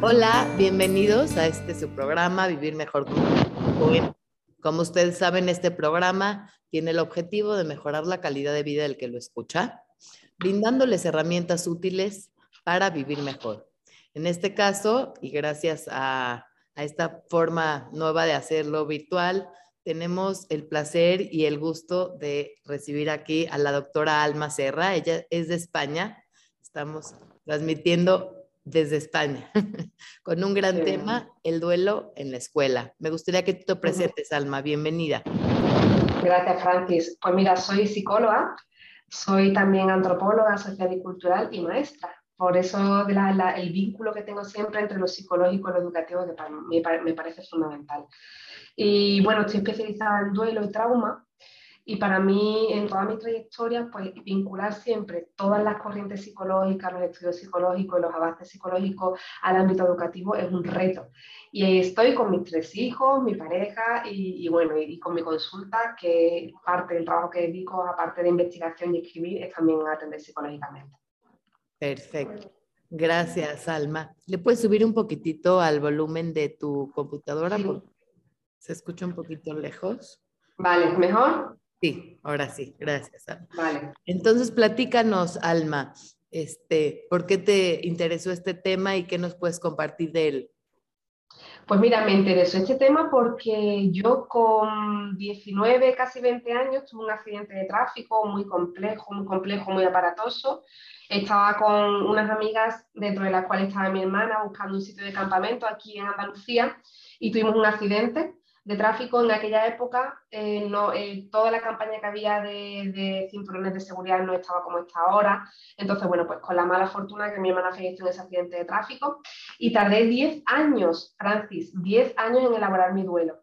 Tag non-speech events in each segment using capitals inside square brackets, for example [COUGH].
Hola, bienvenidos a este su programa Vivir Mejor Joven. Como ustedes saben, este programa tiene el objetivo de mejorar la calidad de vida del que lo escucha, brindándoles herramientas útiles para vivir mejor. En este caso, y gracias a, a esta forma nueva de hacerlo virtual, tenemos el placer y el gusto de recibir aquí a la doctora Alma Serra. Ella es de España. Estamos transmitiendo desde España [LAUGHS] con un gran tema, el duelo en la escuela. Me gustaría que tú te presentes, Alma. Bienvenida. Gracias, Francis. Pues mira, soy psicóloga, soy también antropóloga social y cultural y maestra. Por eso el vínculo que tengo siempre entre lo psicológico y lo educativo que para mí me parece fundamental. Y bueno, estoy especializada en duelo y trauma. Y para mí, en toda mi trayectoria, pues vincular siempre todas las corrientes psicológicas, los estudios psicológicos y los avances psicológicos al ámbito educativo es un reto. Y estoy con mis tres hijos, mi pareja y, bueno, y, con mi consulta, que parte del trabajo que dedico, aparte de investigación y escribir, es también atender psicológicamente. Perfecto. Gracias, Alma. ¿Le puedes subir un poquitito al volumen de tu computadora? Se escucha un poquito lejos. Vale, ¿mejor? Sí, ahora sí, gracias. Vale. Entonces, platícanos, Alma, este, ¿por qué te interesó este tema y qué nos puedes compartir de él? Pues mira, me interesó este tema porque yo con 19, casi 20 años, tuve un accidente de tráfico muy complejo, muy complejo, muy aparatoso. Estaba con unas amigas dentro de las cuales estaba mi hermana buscando un sitio de campamento aquí en Andalucía y tuvimos un accidente de tráfico en aquella época, eh, no, eh, toda la campaña que había de, cinturones de seguridad no estaba como está ahora. Entonces, bueno, pues con la mala fortuna que mi hermana falleció en ese accidente de tráfico y tardé 10 años, Francis, 10 años en elaborar mi duelo.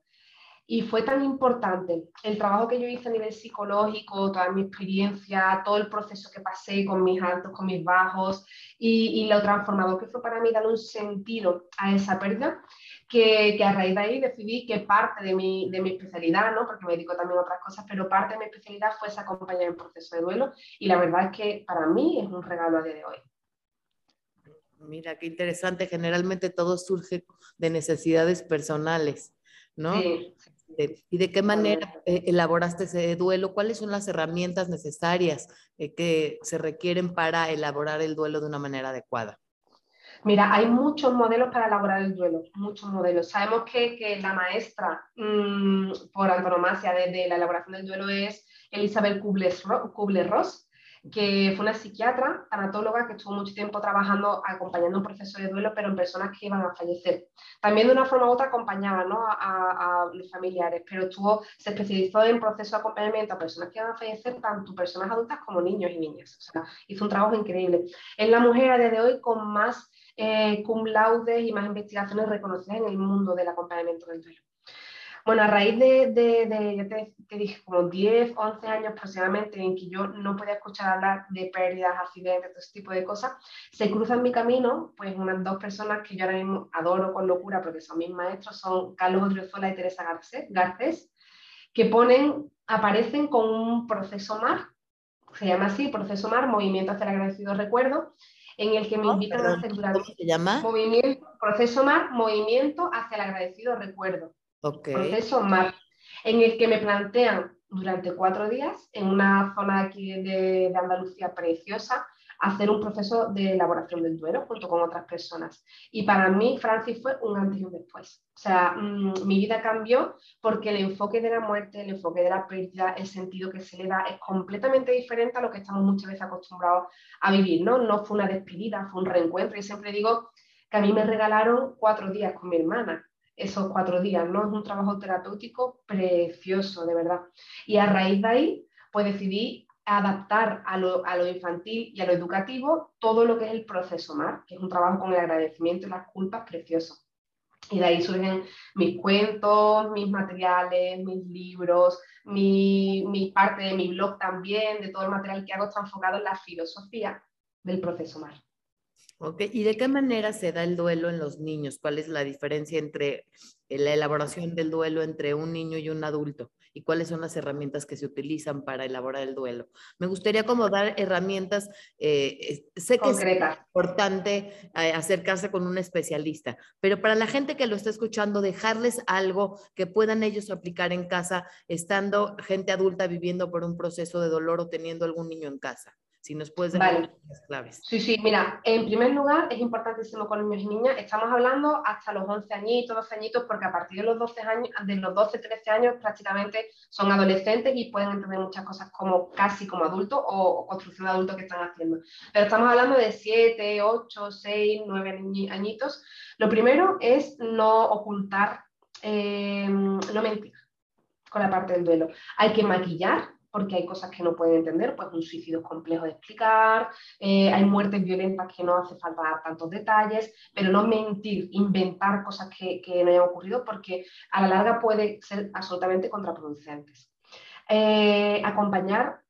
Y fue tan importante el trabajo que yo hice a nivel psicológico, toda mi experiencia, todo el proceso que pasé con mis altos, con mis bajos y, y lo transformador que fue para mí dar un sentido a esa pérdida, que, a raíz de ahí decidí que parte de mi, de mi especialidad, ¿no? porque me dedico también a otras cosas, pero parte de mi especialidad fue esa acompañar en proceso de duelo y la verdad es que para mí es un regalo a día de hoy. Mira, qué interesante. Generalmente todo surge de necesidades personales, ¿no? Sí. ¿Y de qué manera eh, elaboraste ese duelo? ¿Cuáles son las herramientas necesarias eh, que se requieren para elaborar el duelo de una manera adecuada? Mira, hay muchos modelos para elaborar el duelo, muchos modelos. Sabemos que, la maestra mm, por antonomasia de, la elaboración del duelo es Elizabeth Kubler-Ross, que fue una psiquiatra, tanatóloga, que estuvo mucho tiempo trabajando acompañando un proceso de duelo, pero en personas que iban a fallecer. También de una forma u otra acompañaba a, los familiares, pero estuvo, se especializó en proceso de acompañamiento a personas que iban a fallecer, tanto personas adultas como niños y niñas. O sea, hizo un trabajo increíble. Es la mujer a día de hoy con más eh, cum laude y más investigaciones reconocidas en el mundo del acompañamiento del duelo. Bueno, a raíz de, de, yo te, dije, como 10, 11 años aproximadamente en que yo no podía escuchar hablar de pérdidas, accidentes, todo ese tipo de cosas, se cruzan mi camino, pues unas dos personas que yo ahora mismo adoro con locura porque son mis maestros, son Carlos Odriozola y Teresa Garcés, Garcés que ponen, aparecen con un proceso MAR, se llama así, proceso MAR, Movimiento hacia el Agradecido Recuerdo, en el que me invitan a hacer ¿Cómo se llama? Movimiento, proceso MAR, movimiento hacia el agradecido recuerdo. Proceso MAR, en el que me plantean durante cuatro días en una zona aquí de, de Andalucía preciosa hacer un proceso de elaboración del duelo junto con otras personas. Y para mí, Francis fue un antes y un después. O sea, mm, mi vida cambió porque el enfoque de la muerte, el enfoque de la pérdida, el sentido que se le da es completamente diferente a lo que estamos muchas veces acostumbrados a vivir, ¿no? No fue una despedida, fue un reencuentro. Y siempre digo que a mí me regalaron cuatro días con mi hermana esos cuatro días, ¿no? Es un trabajo terapéutico precioso, de verdad. Y a raíz de ahí, pues decidí adaptar a lo, infantil y a lo educativo todo lo que es el proceso MAR, que es un trabajo con el agradecimiento y las culpas precioso. Y de ahí surgen mis cuentos, mis materiales, mis libros, mi, parte de mi blog también, de todo el material que hago está enfocado en la filosofía del proceso MAR. Ok, ¿y de qué manera se da el duelo en los niños? ¿Cuál es la diferencia entre la elaboración del duelo entre un niño y un adulto? Y cuáles son las herramientas que se utilizan para elaborar el duelo. Me gustaría como dar herramientas, eh, sé que es importante eh, acercarse con un especialista, pero para la gente que lo está escuchando, dejarles algo que puedan ellos aplicar en casa, estando gente adulta viviendo por un proceso de dolor o teniendo algún niño en casa. Si nos puedes dar las claves. Sí, sí, mira, en primer lugar es importantísimo con niños y niñas, estamos hablando hasta los 11 añitos, 12 añitos, porque a partir de los 12 años, de los 12, 13 años prácticamente son adolescentes y pueden entender muchas cosas como casi como adultos o, construcción de adultos que están haciendo. Pero estamos hablando de 7, 8, 6, 9 añitos. Lo primero es no ocultar, eh, no mentir con la parte del duelo. Hay que maquillar porque hay cosas que no pueden entender, pues un suicidio es complejo de explicar, eh, hay muertes violentas que no hace falta dar tantos detalles, pero no mentir, inventar cosas que, no hayan ocurrido, porque a la larga puede ser absolutamente contraproducentes. Eh, acompañar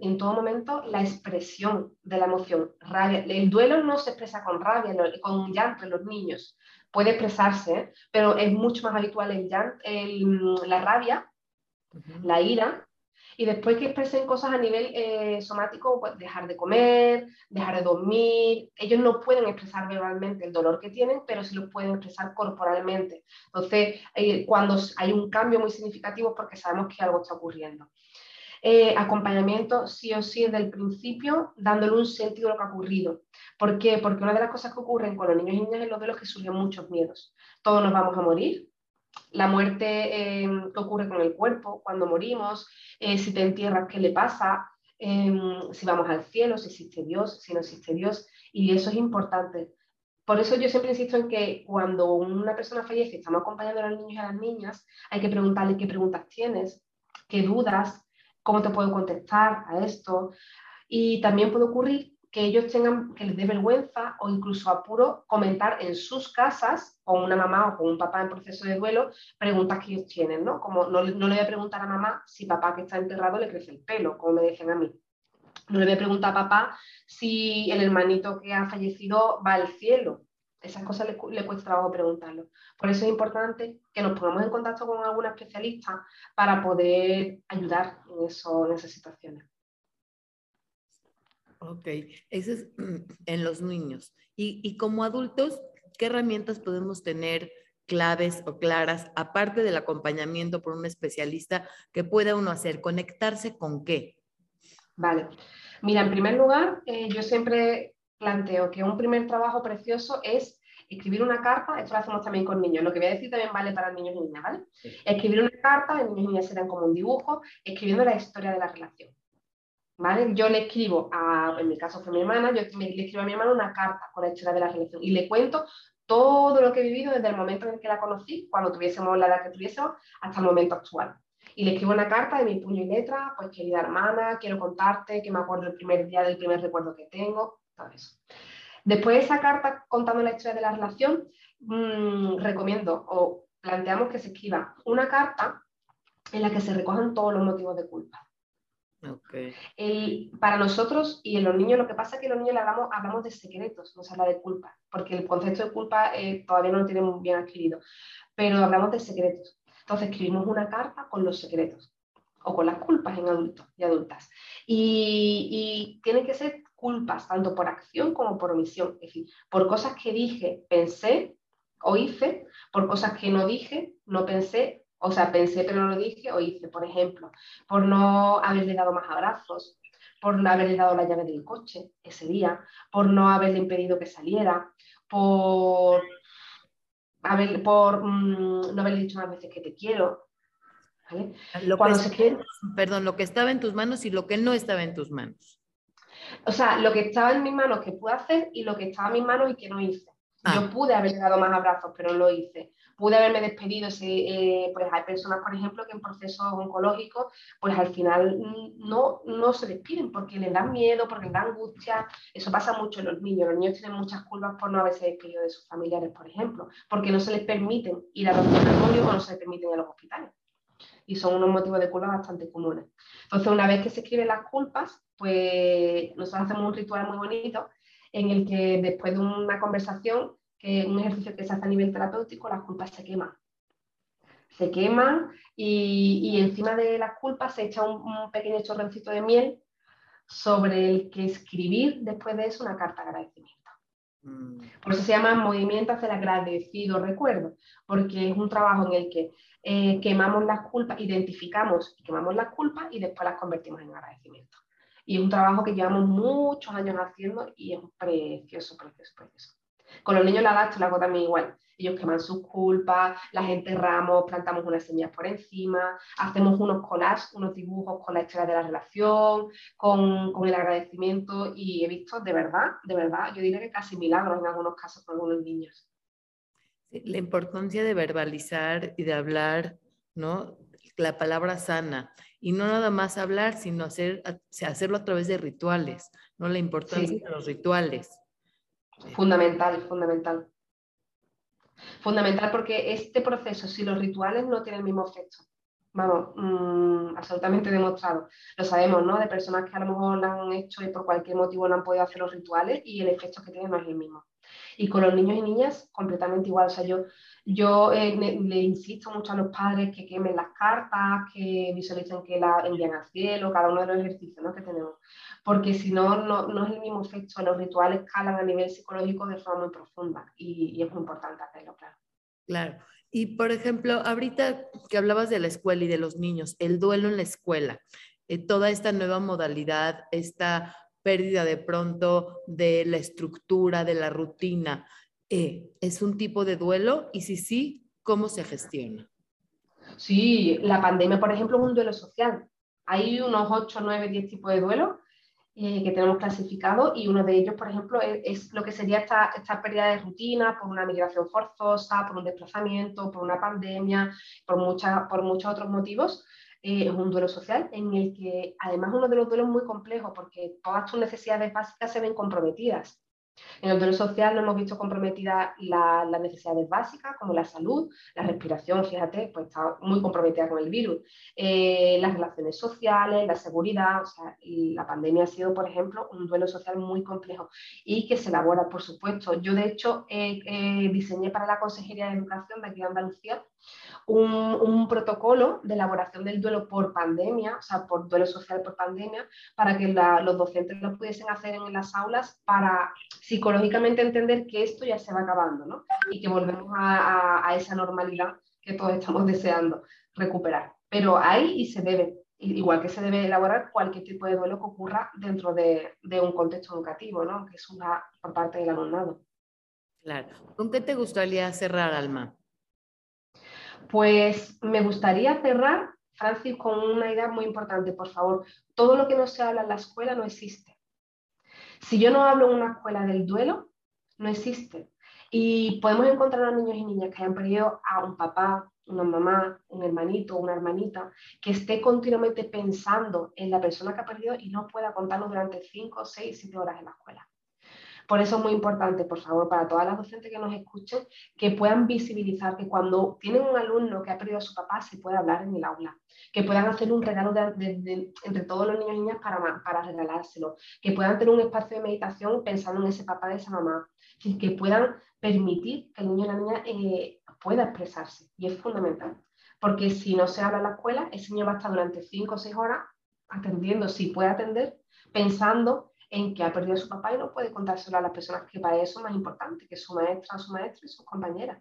en todo momento la expresión de la emoción. Rabia. El duelo no se expresa con rabia, con llanto en los niños. Puede expresarse, pero es mucho más habitual el llanto, la rabia, la ira, y después que expresen cosas a nivel eh, somático, pues dejar de comer, dejar de dormir. Ellos no pueden expresar verbalmente el dolor que tienen, pero sí lo pueden expresar corporalmente. Entonces, eh, cuando hay un cambio muy significativo porque sabemos que algo está ocurriendo. Eh, acompañamiento sí o sí desde el principio, dándole un sentido a lo que ha ocurrido. ¿Por qué? Porque una de las cosas que ocurren con los niños y niñas es los de los que surgen muchos miedos. Todos nos vamos a morir, la muerte eh, que ocurre con el cuerpo cuando morimos, eh, si te entierras, qué le pasa, em, si vamos al cielo, si existe Dios, si no existe Dios, y eso es importante. Por eso yo siempre insisto en que cuando una persona fallece estamos acompañando a los niños y a las niñas, hay que preguntarle qué preguntas tienes, qué dudas, cómo te puedo contestar a esto. Y también puede ocurrir que ellos tengan, que les dé vergüenza o incluso apuro comentar en sus casas con una mamá o con un papá en proceso de duelo preguntas que ellos tienen, ¿no? Como no, no le voy a preguntar a mamá si papá que está enterrado le crece el pelo, como me dicen a mí. No le voy a preguntar a papá si el hermanito que ha fallecido va al cielo. Esas cosas le, cuesta trabajo preguntarlo. Por eso es importante que nos pongamos en contacto con alguna especialista para poder ayudar en, en esas situaciones. Ok, eso es [CLEARS THROAT] en los niños. Y, como adultos, ¿qué herramientas podemos tener claves o claras, aparte del acompañamiento por un especialista, que pueda uno hacer? ¿Conectarse con qué? Vale. Mira, en primer lugar, eh, yo siempre planteo que un primer trabajo precioso es escribir una carta, esto lo hacemos también con niños, lo que voy a decir también vale para niños y niñas, ¿vale? Escribir una carta, los niños y niñas serán como un dibujo, escribiendo la historia de la relación. Yo le escribo, a, en mi caso fue mi hermana, yo le escribo a mi hermana una carta con la historia de la relación y le cuento todo lo que he vivido desde el momento en que la conocí, cuando tuviésemos la edad que tuviésemos, hasta el momento actual. Y le escribo una carta de mi puño y letra, pues querida hermana, quiero contarte que me acuerdo el primer día del primer recuerdo que tengo, todo eso. Después de esa carta contando la historia de la relación, mmm, recomiendo o planteamos que se escriba una carta en la que se recojan todos los motivos de culpa. Para nosotros y en los niños, lo que pasa es que los niños hablamos de secretos, no se habla de culpa, porque el concepto de culpa eh, todavía no lo tenemos bien adquirido, pero hablamos de secretos. Entonces escribimos una carta con los secretos o con las culpas en adultos y adultas. Y, y tienen que ser culpas tanto por acción como por omisión, es decir, por cosas que dije, pensé o hice, por cosas que no dije, no pensé o sea, pensé pero no lo dije o hice, por ejemplo, por no haberle dado más abrazos, por no haberle dado la llave del coche ese día, por no haberle impedido que saliera, por, por mm, no haberle dicho más veces que te quiero. Lo Cuando se Perdón, lo que estaba en tus manos y lo que no estaba en tus manos. O sea, lo que estaba en mis manos que pude hacer y lo que estaba en mis manos y que no hice. Yo ah. pude haberle dado más abrazos, pero no lo hice pude haberme despedido. Si, eh, pues hay personas, por ejemplo, que en procesos oncológicos, pues al final no, no se despiden porque les dan miedo, porque les da angustia. Eso pasa mucho en los niños. Los niños tienen muchas culpas por no haberse despedido de sus familiares, por ejemplo, porque no se les permiten ir a los laboratorios o no se les permiten ir a los hospitales. Y son unos motivos de culpa bastante comunes. Entonces, una vez que se escriben las culpas, pues nosotros hacemos un ritual muy bonito en el que después de una conversación un ejercicio que se hace a nivel terapéutico, las culpas se queman. se queman y, encima de las culpas se echa un, pequeño chorrencito de miel sobre el que escribir después de eso una carta de agradecimiento. Mm. Por eso se llama movimiento hacia el agradecido recuerdo, porque es un trabajo en el que eh, quemamos las culpas, identificamos y quemamos las culpas y después las convertimos en agradecimiento. Y es un trabajo que llevamos muchos años haciendo y es precioso, precioso, precioso. Con los niños la edad, lo hago también igual. Ellos queman sus culpas, las enterramos, plantamos unas semillas por encima, hacemos unos collages, unos dibujos con la historia de la relación, con, con, el agradecimiento y he visto de verdad, de verdad, yo diría que casi milagros en algunos casos con algunos niños. La importancia de verbalizar y de hablar, ¿no? La palabra sana. Y no nada más hablar, sino hacer, hacerlo a través de rituales, ¿no? La importancia de los rituales. Fundamental, fundamental. Fundamental porque este proceso, si los rituales no tienen el mismo efecto, vamos, mm, absolutamente demostrado. Lo sabemos, ¿no? De personas que a lo mejor lo han hecho y por cualquier motivo no han podido hacer los rituales y el efecto que tienen no es el mismo. Y con los niños y niñas, completamente igual. O sea, yo, yo eh, le, insisto mucho a los padres que quemen las cartas, que visualicen que la envían al cielo, cada uno de los ejercicios ¿no? que tenemos. Porque si no, no, es el mismo efecto. Los rituales calan a nivel psicológico de forma muy profunda y, y es muy importante hacerlo, claro. Claro. Y por ejemplo, ahorita que hablabas de la escuela y de los niños, el duelo en la escuela, eh, toda esta nueva modalidad, esta pérdida de pronto de la estructura, de la rutina, eh, ¿es un tipo de duelo? Y si sí, ¿cómo se gestiona? Sí, la pandemia, por ejemplo, es un duelo social. Hay unos 8, 9, 10 tipos de duelo eh, que tenemos clasificado y uno de ellos, por ejemplo, es, lo que sería esta, pérdida de rutina por una migración forzosa, por un desplazamiento, por una pandemia, por, por muchos otros motivos. Eh, es un duelo social en el que además uno de los duelos muy complejos porque todas tus necesidades básicas se ven comprometidas. En el duelo social no hemos visto comprometidas las necesidades básicas como la salud, la respiración, fíjate, pues está muy comprometida con el virus, eh, las relaciones sociales, la seguridad, o sea, la pandemia ha sido, por ejemplo, un duelo social muy complejo y que se elabora, por supuesto. Yo, de hecho, diseñé para la Consejería de Educación de aquí de Andalucía un, protocolo de elaboración del duelo por pandemia, o sea, por duelo social por pandemia, para que los docentes lo pudiesen hacer en las aulas para psicológicamente entender que esto ya se va acabando, ¿no? Y que volvemos a, esa normalidad que todos estamos [LAUGHS] deseando recuperar. Pero hay y se debe, igual que se debe elaborar cualquier tipo de duelo que ocurra dentro de, de un contexto educativo, ¿no? Que es una por parte del alumnado. Claro. ¿Con qué te gustaría cerrar, Alma? Pues me gustaría cerrar, Francis, con una idea muy importante, por favor. Todo lo que no se habla en la escuela no existe. Si yo no hablo en una escuela del duelo, no existe. Y podemos encontrar a niños y niñas que hayan perdido a un papá, una mamá, un hermanito, una hermanita, que esté continuamente pensando en la persona que ha perdido y no pueda contarlo durante 5, 6, 7 horas en la escuela. Por eso es muy importante, por favor, para todas las docentes que nos escuchen, que puedan visibilizar que cuando tienen un alumno que ha perdido a su papá, se puede hablar en el aula, que puedan hacer un regalo entre todos los niños y niñas para, regalárselo, que puedan tener un espacio de meditación pensando en ese papá de esa mamá, que puedan permitir que el niño y la niña eh, pueda expresarse. Y es fundamental, porque si no se habla en la escuela, ese niño va a estar durante 5 o 6 horas atendiendo, si puede atender, pensando en que ha perdido a su papá y no puede contárselo a las personas que para eso es más importante, que su maestra, su maestro y sus compañeras.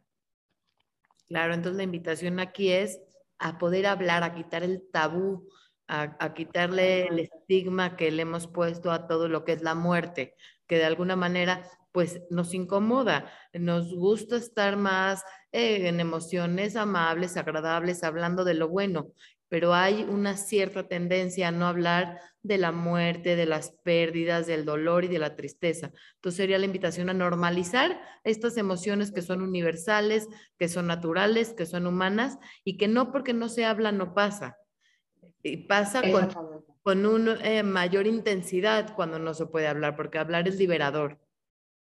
Claro, entonces la invitación aquí es a poder hablar, a quitar el tabú, a, quitarle el estigma que le hemos puesto a todo lo que es la muerte, que de alguna manera pues nos incomoda, nos gusta estar más eh, en emociones amables, agradables, hablando de lo bueno, pero hay una cierta tendencia a no hablar de la muerte, de las pérdidas, del dolor y de la tristeza. Entonces sería la invitación a normalizar estas emociones que son universales, que son naturales, que son humanas y que no porque no se habla no pasa. Y pasa con, con una eh, mayor intensidad cuando no se puede hablar, porque hablar es liberador.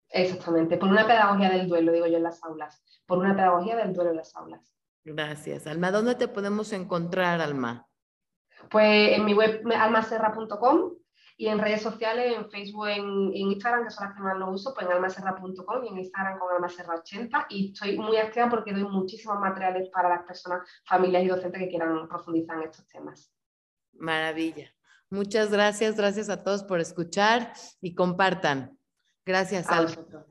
Exactamente, por una pedagogía del duelo, digo yo en las aulas, por una pedagogía del duelo en las aulas. Gracias. Alma, ¿dónde te podemos encontrar, Alma? Pues en mi web almaserra.com Y en redes sociales, en Facebook, en, Instagram, que son las que más lo uso, pues en almaserra.com y en Instagram con almaserra80. Y estoy muy activa porque doy muchísimos materiales para las personas, familias y docentes que quieran profundizar en estos temas. Maravilla. Muchas gracias, gracias a todos por escuchar y compartan. Gracias, a vosotros.